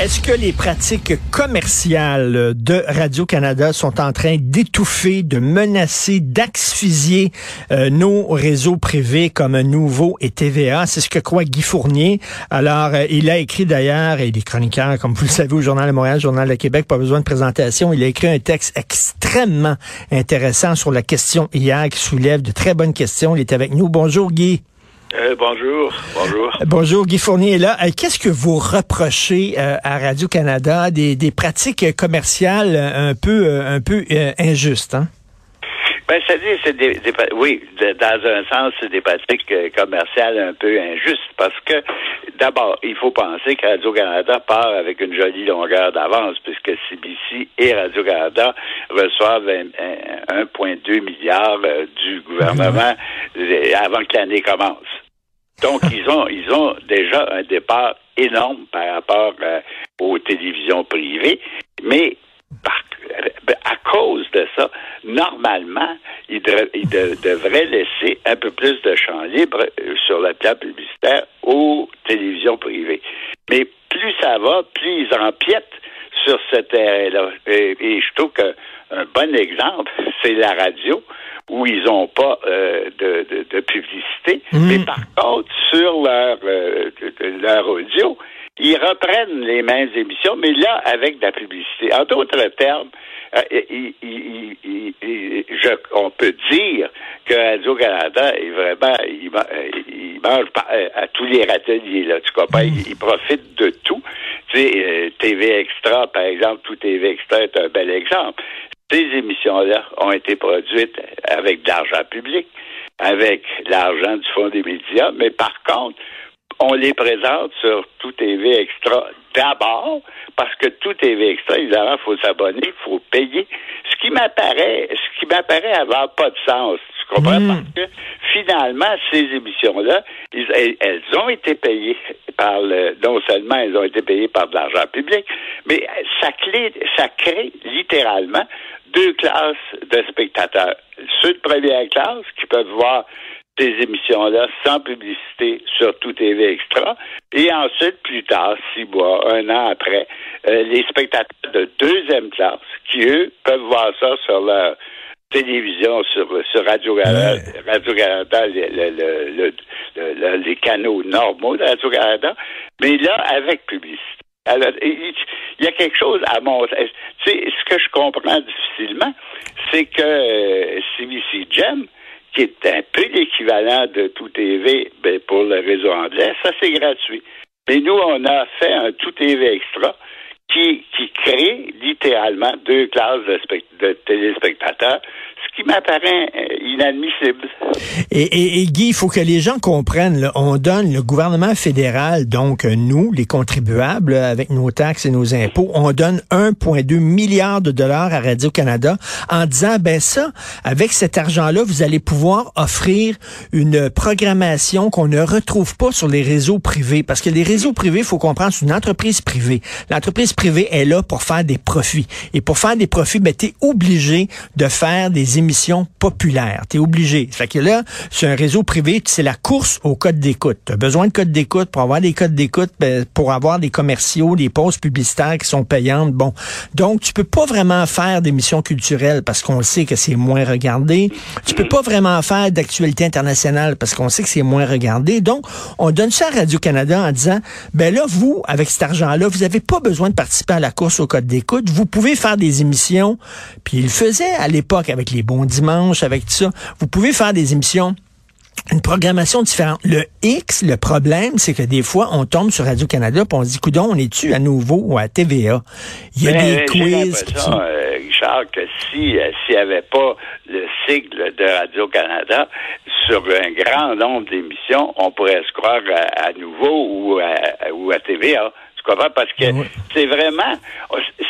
Est-ce que les pratiques commerciales de Radio-Canada sont en train d'étouffer, de menacer, d'asphyxier euh, nos réseaux privés comme Nouveau et TVA? C'est ce que croit Guy Fournier. Alors, euh, il a écrit d'ailleurs, et des chroniqueurs, comme vous le savez, au Journal de Montréal, Journal de Québec, pas besoin de présentation, il a écrit un texte extrêmement intéressant sur la question hier qui soulève de très bonnes questions. Il est avec nous. Bonjour Guy. Euh, bonjour, bonjour. Bonjour, Guy Fournier est là. Euh, qu'est-ce que vous reprochez euh, à Radio-Canada? Des, des, pratiques commerciales un peu, un peu injustes, hein? Ben, c'est-à-dire, c'est des, oui, dans un sens, c'est des pratiques commerciales un peu injustes parce que, d'abord, il faut penser que Radio-Canada part avec une jolie longueur d'avance puisque CBC et Radio-Canada reçoivent 1,2 milliard du gouvernement avant que l'année commence. Donc, ils ont, ils ont déjà un départ énorme par rapport euh, aux télévisions privées, mais à cause de ça, normalement, ils, devraient laisser un peu plus de champ libre euh, sur la table publicitaire aux télévisions privées. Mais plus ça va, plus ils empiètent sur ce terrain-là. Et, et, je trouve qu'un bon exemple, c'est la radio où ils n'ont pas euh, de, de, publicité. Mm. Mais par contre, sur leur, euh, leur audio, ils reprennent les mêmes émissions, mais là, avec de la publicité. En d'autres termes, euh, je, on peut dire que Radio-Canada est vraiment, il, mange à, tous les râteliers, là, tu comprends? Mm. Il, profite de tout. Tu sais, TV Extra, par exemple, tout TV Extra est un bel exemple. Ces émissions-là ont été produites avec de l'argent public, avec l'argent du Fonds des médias, mais par contre, on les présente sur Tout TV Extra d'abord, parce que Tout TV Extra, évidemment, il faut s'abonner, il faut payer. Ce qui m'apparaît, ce qui m'apparaît avoir pas de sens. Tu comprends? Hmm. Parce que finalement, ces émissions-là, elles, ont été payées par le, non seulement elles ont été payées par de l'argent public, mais ça, clé, ça crée littéralement deux classes de spectateurs. Ceux de première classe qui peuvent voir ces émissions-là sans publicité sur tout TV Extra. Et ensuite, plus tard, six mois, un an après, euh, les spectateurs de deuxième classe qui, eux, peuvent voir ça sur leur télévision, sur, sur Radio-Canada, Radio-Canada les canaux normaux de Radio-Canada, mais là, avec publicité. Alors, il y a quelque chose à montrer. Tu sais, ce que je comprends difficilement, c'est que euh, CBC Gem, qui est un peu l'équivalent de Tout TV ben, pour le réseau anglais, ça c'est gratuit. Mais nous, on a fait un Tout TV extra qui, qui crée littéralement deux classes de téléspectateurs qui m'apparaît euh, inadmissible. Et, Guy, il faut que les gens comprennent, on donne le gouvernement fédéral, donc euh, nous, les contribuables, avec nos taxes et nos impôts, on donne 1,2 milliard de dollars à Radio-Canada en disant, ben ça, avec cet argent-là, vous allez pouvoir offrir une programmation qu'on ne retrouve pas sur les réseaux privés. Parce que les réseaux privés, il faut comprendre, c'est une entreprise privée. L'entreprise privée est là pour faire des profits. Et pour faire des profits, ben, tu obligé de faire des émissions mission populaire. Tu es obligé. Fait que là, c'est un réseau privé, c'est la course au code d'écoute. Tu as besoin de code d'écoute pour avoir des codes d'écoute, ben, pour avoir des commerciaux, des pauses publicitaires qui sont payantes. Bon. Donc, tu peux pas vraiment faire d'émissions culturelles parce qu'on sait que c'est moins regardé. Tu peux pas vraiment faire d'actualité internationale parce qu'on sait que c'est moins regardé. Donc, on donne ça à Radio-Canada en disant, ben là, vous, avec cet argent-là, vous avez pas besoin de participer à la course au code d'écoute. Vous pouvez faire des émissions. Puis il faisait à l'époque avec les bons dimanche, avec tout ça. Vous pouvez faire des émissions une programmation différente. Le X, le problème, c'est que des fois, on tombe sur Radio-Canada et on se dit, coudon, on est-tu à nouveau ou à TVA? Il y a des quiz. Euh, Richard, que si, euh, s'il n'y avait pas le sigle de Radio-Canada sur un grand nombre d'émissions, on pourrait se croire à, nouveau ou à, ou à TVA. Tu comprends? Parce que c'est vraiment,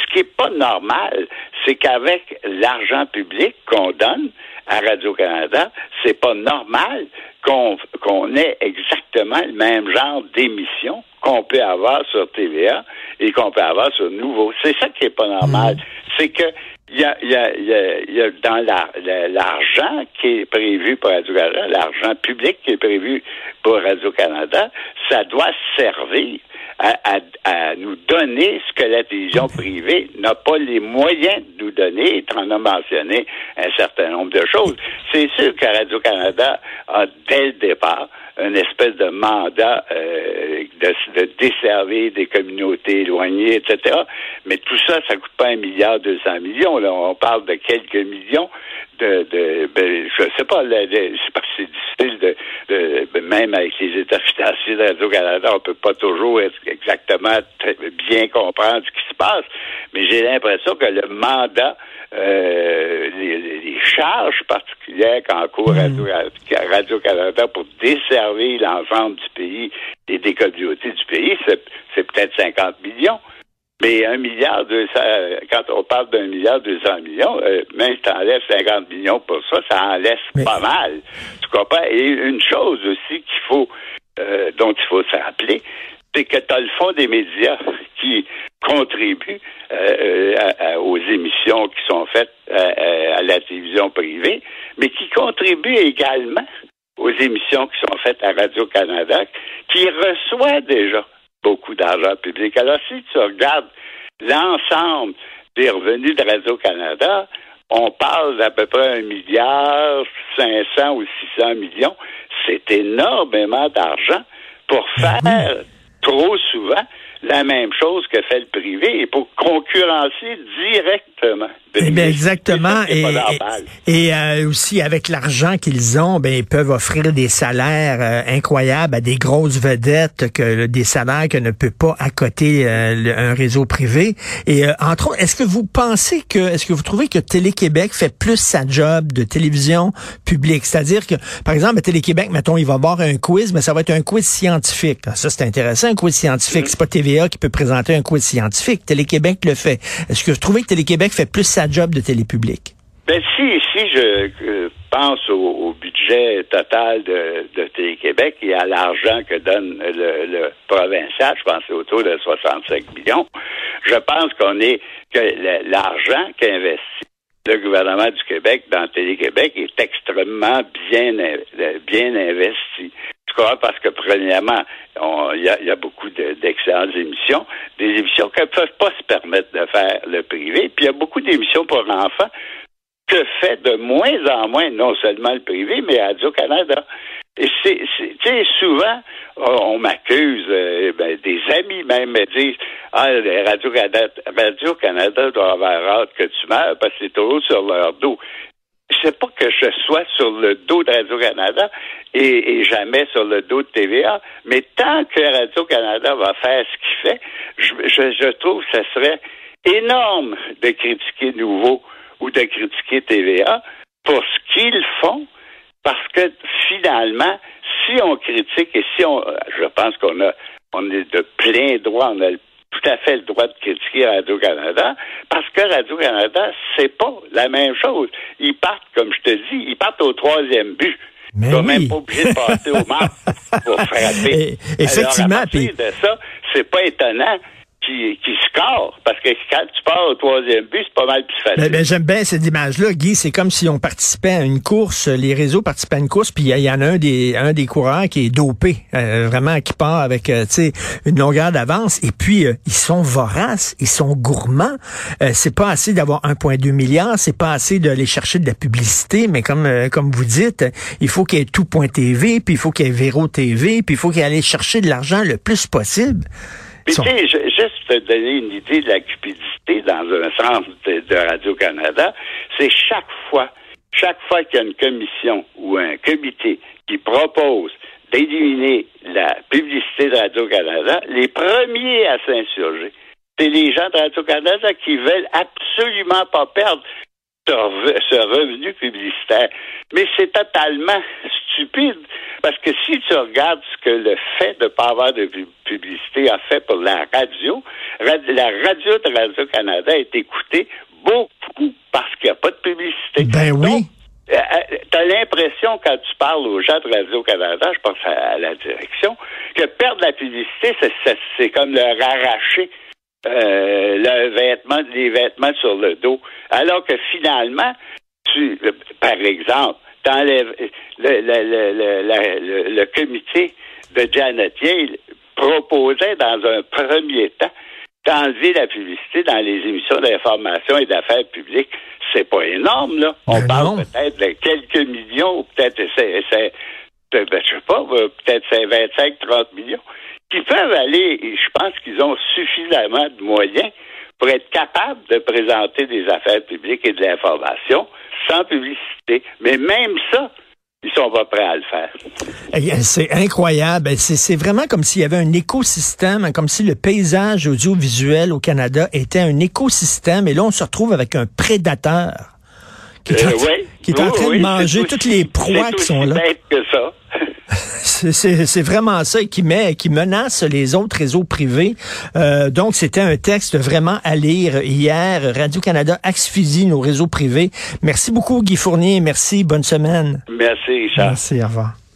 ce qui est pas normal, c'est qu'avec l'argent public qu'on donne à Radio-Canada, c'est pas normal qu'on ait exactement le même genre d'émission qu'on peut avoir sur TVA et qu'on peut avoir sur Nouveau. C'est ça qui est pas normal. Mm. C'est que il y a, il y a, il y a, dans l'argent qui est prévu pour Radio-Canada, l'argent public qui est prévu pour Radio-Canada, ça doit servir à, à, nous donner ce que la télévision privée n'a pas les moyens de nous donner. Tu en as mentionné un certain nombre de choses. C'est sûr que Radio-Canada a, dès le départ, une espèce de mandat euh, de, de, desservir des communautés éloignées, etc. Mais tout ça, ça coûte pas un milliard deux cents millions. Là, on parle de quelques millions de, de ben, je sais pas, c'est difficile de, de, même avec les états financiers de Radio-Canada, on peut pas toujours être exactement bien comprendre ce qui se passe, mais j'ai l'impression que le mandat euh, les, charges particulières qu'encourt mmh. Radio-Canada pour desservir l'ensemble du pays et des communautés du pays, c'est peut-être 50 millions. Mais un milliard deux quand on parle d'un milliard deux cents millions, euh, même si tu enlèves 50 millions pour ça, ça en laisse pas mal. Tu comprends? Et une chose aussi qu'il faut, euh, dont il faut se rappeler, c'est que tu as le fond des médias qui contribue euh, aux émissions qui sont faites à la télévision privée, mais qui contribue également aux émissions qui sont faites à Radio-Canada, qui reçoit déjà beaucoup d'argent public. Alors, si tu regardes l'ensemble des revenus de Radio-Canada, on parle d'à peu près un milliard, 500 ou 600 millions. C'est énormément d'argent pour ben faire trop souvent la même chose que fait le privé et pour concurrencer directement. Eh bien, exactement. Et, et, euh, aussi, avec l'argent qu'ils ont, ben, ils peuvent offrir des salaires euh, incroyables à des grosses vedettes, que des salaires que ne peut pas accoter euh, un réseau privé. Et entre autres, est-ce que vous pensez que, est-ce que vous trouvez que Télé-Québec fait plus sa job de télévision publique? C'est-à-dire que, par exemple, à Télé-Québec, mettons, il va avoir un quiz, mais ça va être un quiz scientifique. Ah, ça, c'est intéressant, un quiz scientifique. Mm. C'est pas TVA qui peut présenter un quiz scientifique. Télé-Québec le fait. Est-ce que vous trouvez que Télé-Québec fait plus sa job de télépublic? Ben, si, si je pense au, budget total de, de Télé-Québec et à l'argent que donne le, provincial, je pense autour de 65 millions, je pense qu'on est que l'argent qu'investit le gouvernement du Québec dans Télé-Québec est extrêmement bien, bien investi. Parce que, premièrement, il y, a, beaucoup d'excellentes émissions, des émissions qui ne peuvent pas se permettre de faire le privé. Puis il y a beaucoup d'émissions pour enfants que fait de moins en moins, non seulement le privé, mais Radio-Canada. Et c'est, tu souvent, on m'accuse, euh, ben, des amis même me disent, ah, Radio-Canada Radio -Canada doit avoir hâte que tu meurs parce que c'est trop sur leur dos c'est pas que je sois sur le dos de Radio-Canada et, jamais sur le dos de TVA, mais tant que Radio-Canada va faire ce qu'il fait, je, je, trouve que ce serait énorme de critiquer Nouveau ou de critiquer TVA pour ce qu'ils font, parce que finalement, si on critique et si on, je pense qu'on a, on est de plein droit, on a le tout à fait le droit de critiquer Radio-Canada parce que Radio-Canada, c'est pas la même chose. Ils partent, comme je te dis, ils partent au troisième but. Mais ils même pas obligé de passer au match pour frapper. effectivement. Alors, à de ça, c'est pas étonnant qui. Parce que quand tu pars au troisième but, c'est pas mal plus facile. Ben, J'aime bien cette image-là, Guy. C'est comme si on participait à une course, les réseaux participaient à une course, puis il y, en a un des, un des coureurs qui est dopé, euh, vraiment, qui part avec euh, une longueur d'avance. Et puis, euh, ils sont voraces, ils sont gourmands. c'est pas assez d'avoir 1,2 milliard, c'est pas assez d'aller chercher de la publicité, mais comme comme vous dites, il faut qu'il y ait tout.tv, puis il faut qu'il y ait Véro TV, puis il faut qu'il aille chercher de l'argent le plus possible. Puis, tu sais, juste te donner une idée de la cupidité dans un centre de, Radio-Canada, c'est chaque fois, chaque fois qu'il y a une commission ou un comité qui propose d'éliminer la publicité de Radio-Canada, les premiers à s'insurger, c'est les gens de Radio-Canada qui veulent absolument pas perdre ce revenu publicitaire. Mais c'est totalement stupide parce que si tu regardes ce que le fait de ne pas avoir de publicité a fait pour la radio, la radio de Radio-Canada est écoutée beaucoup parce qu'il n'y a pas de publicité. Ben oui. Euh, euh, tu as l'impression, quand tu parles aux gens de Radio-Canada, je pense à la direction, que perdre la publicité, c'est comme leur arracher euh, le vêtement, les vêtements sur le dos. Alors que finalement, tu, par exemple, t'enlèves le, le, le, le, comité de Janet Yale proposait dans un premier temps d'enlever la publicité dans les émissions d'information et d'affaires publiques. C'est pas énorme, là. On Ben parle peut-être de quelques millions, ou peut-être c'est, c'est- ben, je sais pas, euh, peut-être c'est 25, 30 millions, qui peuvent aller, et je pense qu'ils ont suffisamment de moyens pour être capables de présenter des affaires publiques et de l'information sans publicité. Mais même ça, ils sont pas prêts à le faire. C'est incroyable. C'est vraiment comme s'il y avait un écosystème, hein, comme si le paysage audiovisuel au Canada était un écosystème. Et là, on se retrouve avec un prédateur qui est en, Euh, ouais. qui est en train oui, de manger toutes aussi- les proies qui sont là. bête que ça. C'est- vraiment ça qui met, qui menace les autres réseaux privés. Euh, donc, c'était un texte vraiment à lire hier. Radio-Canada asphyxie nos réseaux privés. Merci beaucoup, Guy Fournier. Merci. Bonne semaine. Merci, Richard. Merci. Au revoir.